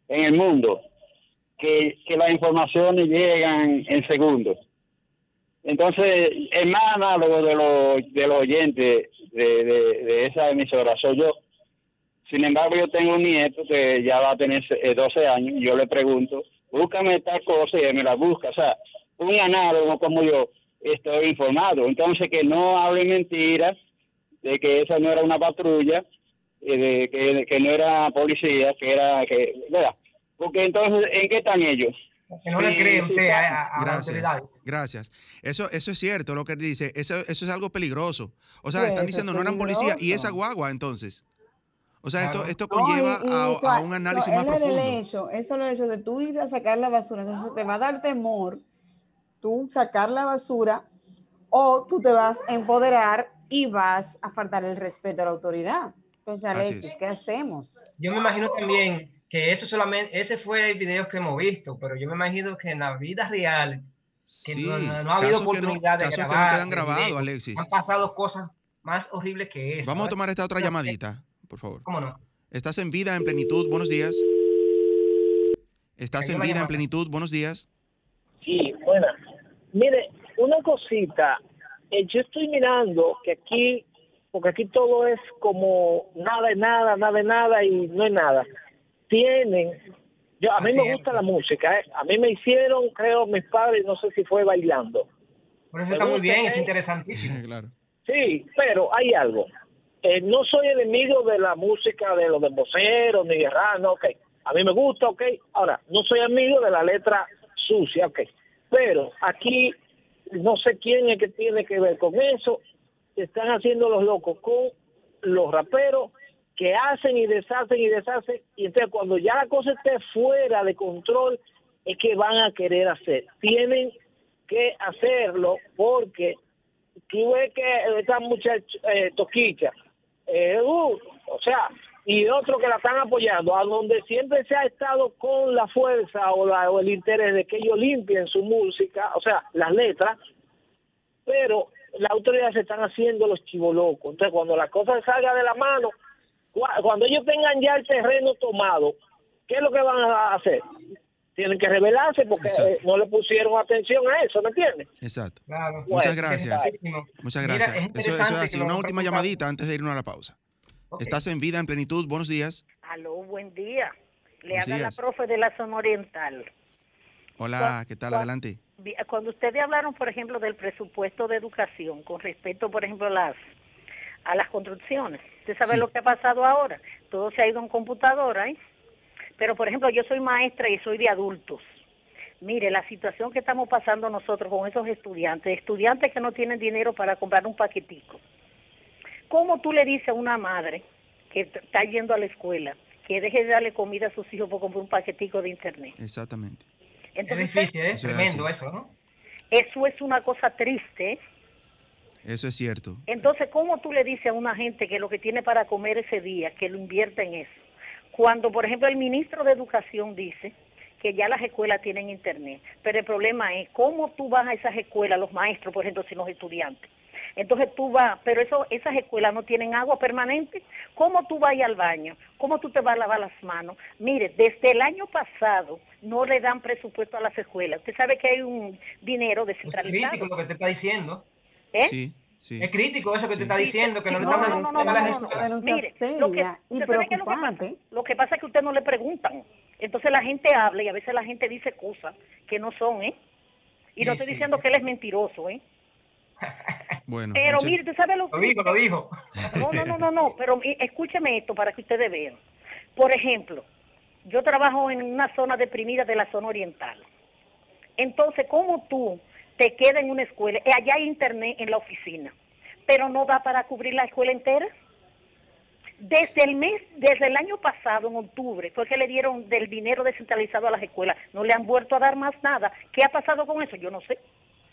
G: en el mundo, que, que las informaciones llegan en segundos entonces, el más análogo de los, de los oyentes de, de, esa emisora soy yo. Sin embargo, yo tengo un nieto que ya va a tener 12 eh, años y yo le pregunto, búscame tal cosa y él me la busca. O sea, un análogo como yo estoy informado. Entonces, que no hable mentiras de que esa no era una patrulla, eh, de que, que no era policía, que era... que Porque entonces, ¿en qué están ellos?
E: Que no le cree usted a,
B: gracias, Gracias. Eso, eso es cierto lo que dice. Eso, eso es algo peligroso. O sea, están diciendo no eran policía y esa guagua entonces. O sea, esto, esto conlleva a, un análisis más profundo.
C: El hecho, eso es el hecho de tú ir a sacar la basura. Entonces te va a dar temor tú sacar la basura o tú te vas a empoderar y vas a faltar el respeto a la autoridad. Entonces, Alexis, ¿qué hacemos?
E: Yo me imagino también que eso solamente, ese fue el video que hemos visto, pero yo me imagino que en la vida real, que no, ha habido oportunidad de grabar,
B: grabados, Alexis.
E: Han pasado cosas más horribles que eso.
B: Vamos a tomar esta otra llamadita, por favor.
E: ¿Cómo no?
B: Estás en vida, en plenitud, buenos días. Estás en vida, en plenitud, buenos días.
F: Sí, buena. Mire, una cosita, eh, yo estoy mirando que aquí, porque aquí todo es como nada de nada, nada de nada y no hay nada tienen, yo a mí
E: Así
F: me
E: es.
F: gusta la música, ¿eh? a mí me hicieron, creo, mis padres, no sé si fue bailando.
E: Por eso está muy bien, es
F: ¿eh?
E: interesantísimo.
B: claro.
F: Sí, pero hay algo. Eh, no soy enemigo de la música de los demboceros ni de rap, no, ok. A mí me gusta, ok. Ahora, no soy amigo de la letra sucia, ok. Pero aquí no sé quién es que tiene que ver con eso. Están haciendo los locos con los raperos que hacen y deshacen y deshacen. Y entonces cuando ya la cosa esté fuera de control, es que van a querer hacer. Tienen que hacerlo porque tú ves que esta muchacha eh, Toquicha, eh, o sea, y otros que la están apoyando, a donde siempre se ha estado con la fuerza o, la, o el interés de que ellos limpien su música, o sea, las letras, pero las autoridades se están haciendo los chivolocos. Entonces, cuando la cosa salga de la mano, cuando ellos tengan ya el terreno tomado, ¿qué es lo que van a hacer? Tienen que rebelarse porque eh, no le pusieron atención a eso, ¿me entiendes?
B: Exacto.
E: Claro.
B: Muchas gracias. Muchas
E: Mira,
B: gracias.
E: es
B: eso, eso es así. Una última llamadita antes de irnos a la pausa. Estás en vida, en plenitud. Buenos días.
H: Aló, buen día. Le
B: Buenos
H: habla
B: días.
H: la profe de la zona oriental.
B: Hola, ¿qué tal? Adelante.
H: Cuando ustedes hablaron, por ejemplo, del presupuesto de educación con respecto, por ejemplo, a las a las construcciones. ¿Usted sabe
B: Sí.
H: lo que ha pasado ahora? Todo se ha ido en computadora, ¿eh? Pero, por ejemplo, yo soy maestra y soy de adultos. Mire, la situación que estamos pasando nosotros con esos estudiantes, estudiantes que no tienen dinero para comprar un paquetico. ¿Cómo tú le dices a una madre que está yendo a la escuela que deje de darle comida a sus hijos por comprar un paquetico de internet?
B: Exactamente.
E: Es
H: Entonces,
E: difícil, ¿eh?
B: Eso es
E: Tremendo eso, ¿no?
H: eso es una cosa triste. ¿eh?
B: Eso es cierto.
H: Entonces, ¿cómo tú le dices a una gente que lo que tiene para comer ese día, que lo invierta en eso? Cuando, por ejemplo, el ministro de Educación dice que ya las escuelas tienen internet, pero el problema es cómo tú vas a esas escuelas, los maestros, por ejemplo, sin los estudiantes. Entonces tú vas, pero eso, esas escuelas no tienen agua permanente. ¿Cómo tú vas a ir al baño? ¿Cómo tú te vas a lavar las manos? Mire, desde el año pasado no le dan presupuesto a las escuelas. Usted sabe que hay un dinero
E: Es
H: descentralizado.
E: crítico lo que te está diciendo.
H: ¿Eh?
B: Sí, sí.
E: Es crítico eso que
B: Sí.
E: te está diciendo, que no le
C: No, no, no, no,
H: Mire, lo que-
C: y
H: ¿usted sabe qué es lo que pasa? Lo que pasa es que usted no le preguntan. Entonces la gente habla y a veces la gente dice cosas que no son, ¿eh? Y
E: Sí,
H: no estoy
E: sí.
H: diciendo que él es mentiroso, ¿eh?
B: Bueno,
H: Pero
B: muchas-
H: mire, ¿usted sabe lo
E: Lo
H: que...
E: dijo, lo dijo.
H: No, no, no, no, no, pero escúcheme esto para que ustedes vean. Por ejemplo, yo trabajo en una zona deprimida de la zona oriental. Entonces, ¿cómo tú te quedas en una escuela? Eh, allá hay internet en la oficina, pero no da para cubrir la escuela entera. Desde el mes, desde el año pasado, en octubre, fue que le dieron del dinero descentralizado a las escuelas. No le han vuelto a dar más nada. ¿Qué ha pasado con eso? Yo no sé.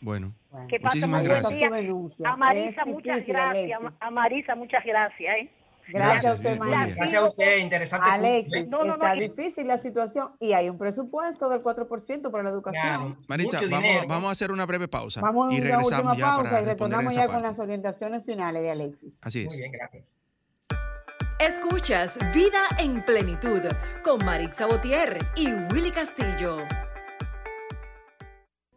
B: Bueno,
C: Bueno,
H: ¿Qué pasa?
B: Muchísimas gracias.
H: A Marisa, muchas gracias. A Marisa, muchas gracias. ¿eh?
C: Gracias a usted,
B: muy
C: Marisa.
B: bien.
E: Gracias a usted, interesante.
C: Alexis,
H: No, no, no,
C: está difícil la situación y hay un presupuesto del 4% para la educación.
E: Claro,
B: Maritza,
E: mucho
B: vamos, a hacer una breve pausa.
C: Vamos a
B: y
C: una
B: regresamos
C: última
B: ya para
C: pausa y
B: responder
C: retornamos ya con las orientaciones finales de Alexis.
B: Así
E: Muy
B: es.
E: bien, gracias.
A: Escuchas Vida en Plenitud con Marix Sabotier y Willy Castillo.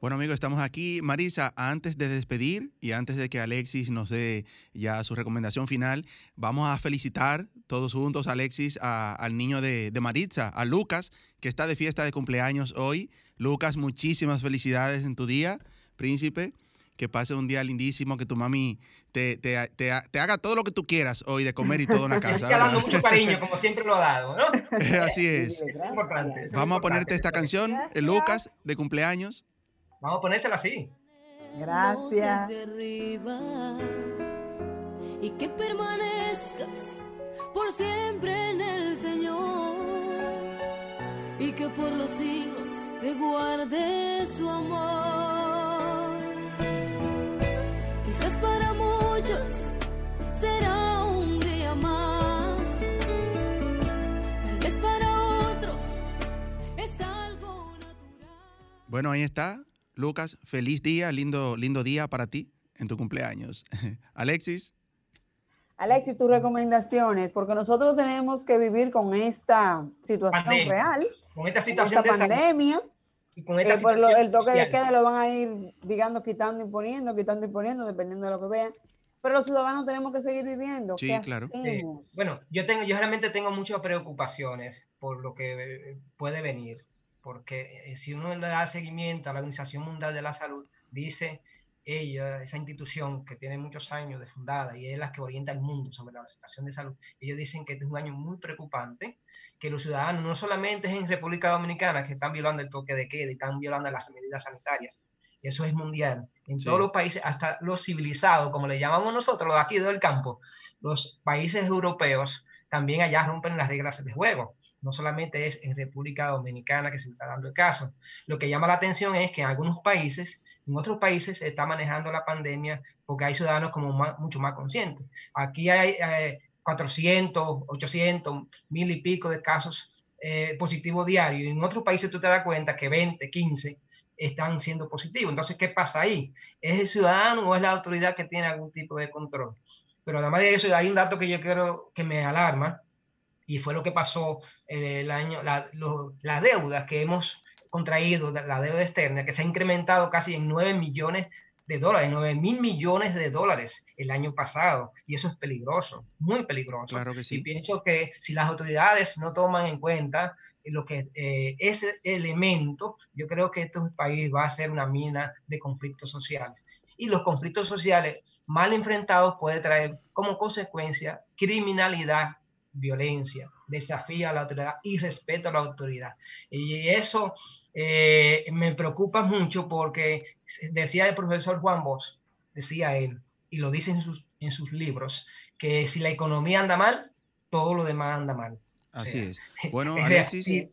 B: Bueno amigos, estamos aquí. Marisa, antes de despedir y antes de que Alexis nos dé ya su recomendación final, vamos a felicitar todos juntos, Alexis, a- al niño de, de Maritza, a Lucas, que está de fiesta de cumpleaños hoy. Lucas, muchísimas felicidades en tu día, príncipe. Que pase un día lindísimo, que tu mami te, te- te- te haga todo lo que tú quieras hoy de comer y todo en la casa.
E: está dando mucho cariño, como siempre lo ha dado, ¿no?
B: Así es.
C: Dile
E: Es
B: Vamos a ponerte esta canción,
C: Gracias.
B: Lucas, de cumpleaños.
E: Vamos a ponérsela así.
C: Gracias.
I: y que permanezcas por siempre en el Señor y que por los siglos te guarde su amor. Quizás para muchos será un día más, tal vez para otros es algo natural.
B: Bueno, ahí está. Lucas, feliz día, lindo, lindo día para ti en tu cumpleaños. Alexis,
C: Alexis, tus recomendaciones, porque nosotros tenemos que vivir con esta situación
E: Pandemia.
C: real,
E: Con esta
C: con
E: situación
C: esta
E: de
C: pandemia.
E: y con esta
C: Eh, por lo- el toque de queda lo van a ir, digamos, quitando, imponiendo, quitando, imponiendo, dependiendo de lo que vean. pero los ciudadanos tenemos que seguir viviendo.
B: Sí,
C: ¿Qué
B: claro.
E: Bueno, yo tengo, yo realmente tengo muchas preocupaciones por lo que puede venir, porque eh, si uno le da seguimiento a la Organización Mundial de la Salud, dice ella, esa institución que tiene muchos años de fundada y es la que orienta al mundo sobre la situación de salud, ellos dicen que este es un año muy preocupante, que los ciudadanos, no solamente es en República Dominicana, que están violando el toque de queda y están violando las medidas sanitarias, eso es mundial, en
B: Sí.
E: todos los países, hasta los civilizados, como le llamamos nosotros, los de aquí del campo, los países europeos también allá rompen las reglas de juego. No solamente es en República Dominicana que se está dando el caso. Lo que llama la atención es que en algunos países, en otros países se está manejando la pandemia porque hay ciudadanos como más- mucho más conscientes. Aquí hay eh, 400, 800, mil y pico de casos eh, positivos diarios. En otros países tú te das cuenta que 20, 15 están siendo positivos. Entonces, ¿qué pasa ahí? ¿Es el ciudadano o es la autoridad que tiene algún tipo de control? Pero además de eso, hay un dato que yo quiero que me alarma, y fue lo que pasó eh, el año, la, lo- la deuda que hemos contraído, la deuda externa, que se ha incrementado casi en 9 millones de dólares, 9 mil millones de dólares el año pasado, y eso es peligroso, muy peligroso.
B: Claro que
E: Y
B: sí.
E: pienso que si las autoridades no toman en cuenta lo que eh, ese elemento, yo creo que este país va a ser una mina de conflictos sociales. Y los conflictos sociales mal enfrentados puede traer como consecuencia criminalidad, violencia, desafío a la autoridad y respeto a la autoridad. Y eso eh, me preocupa mucho porque decía el profesor Juan Bosch, decía él, y lo dice en sus, en sus libros, que si la economía anda mal, todo lo demás anda mal.
B: Así
E: sea,
B: es. Bueno,
E: o sea,
B: Alexis.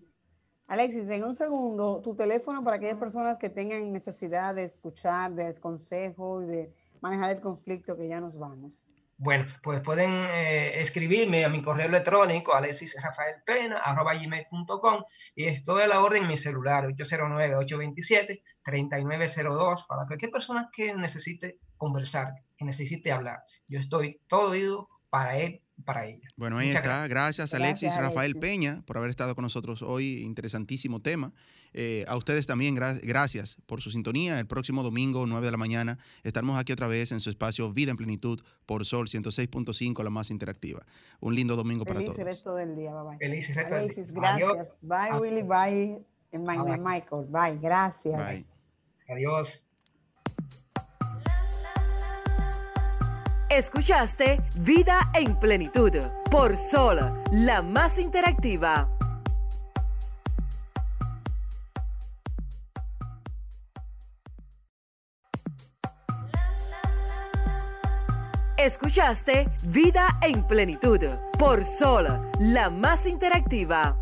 C: Alexis, en un segundo, tu teléfono para aquellas personas que tengan necesidad de escuchar, de consejo y de manejar el conflicto que ya nos vamos.
E: Bueno, pues pueden eh, escribirme a mi correo electrónico alexisrafaelpena.com y estoy a la orden en mi celular 809-827-3902 para cualquier persona que necesite conversar, que necesite hablar. Yo estoy todo oído para él para ella.
B: Bueno, ahí
E: Muchas
B: está. Gracias, Alexis
C: Gracias,
B: Rafael
C: Alexis.
B: Peña, por haber estado con nosotros hoy. Interesantísimo tema. Eh, a ustedes también, gra- gracias por su sintonía. El próximo domingo, 9 de la mañana, estaremos aquí otra vez en su espacio Vida en Plenitud por Sol 106.5, la más interactiva. Un lindo domingo para
C: Feliz
B: todos.
C: resto del día. Bye bye.
E: Feliz resto del día.
C: Alexis,
E: Adiós.
C: gracias. Bye, Willy.
E: bye.
C: Michael. Bye. Gracias.
B: Bye.
E: Adiós.
A: Escuchaste Vida en Plenitud por Sol, la más interactiva. Escuchaste Vida en Plenitud por Sol, la más interactiva.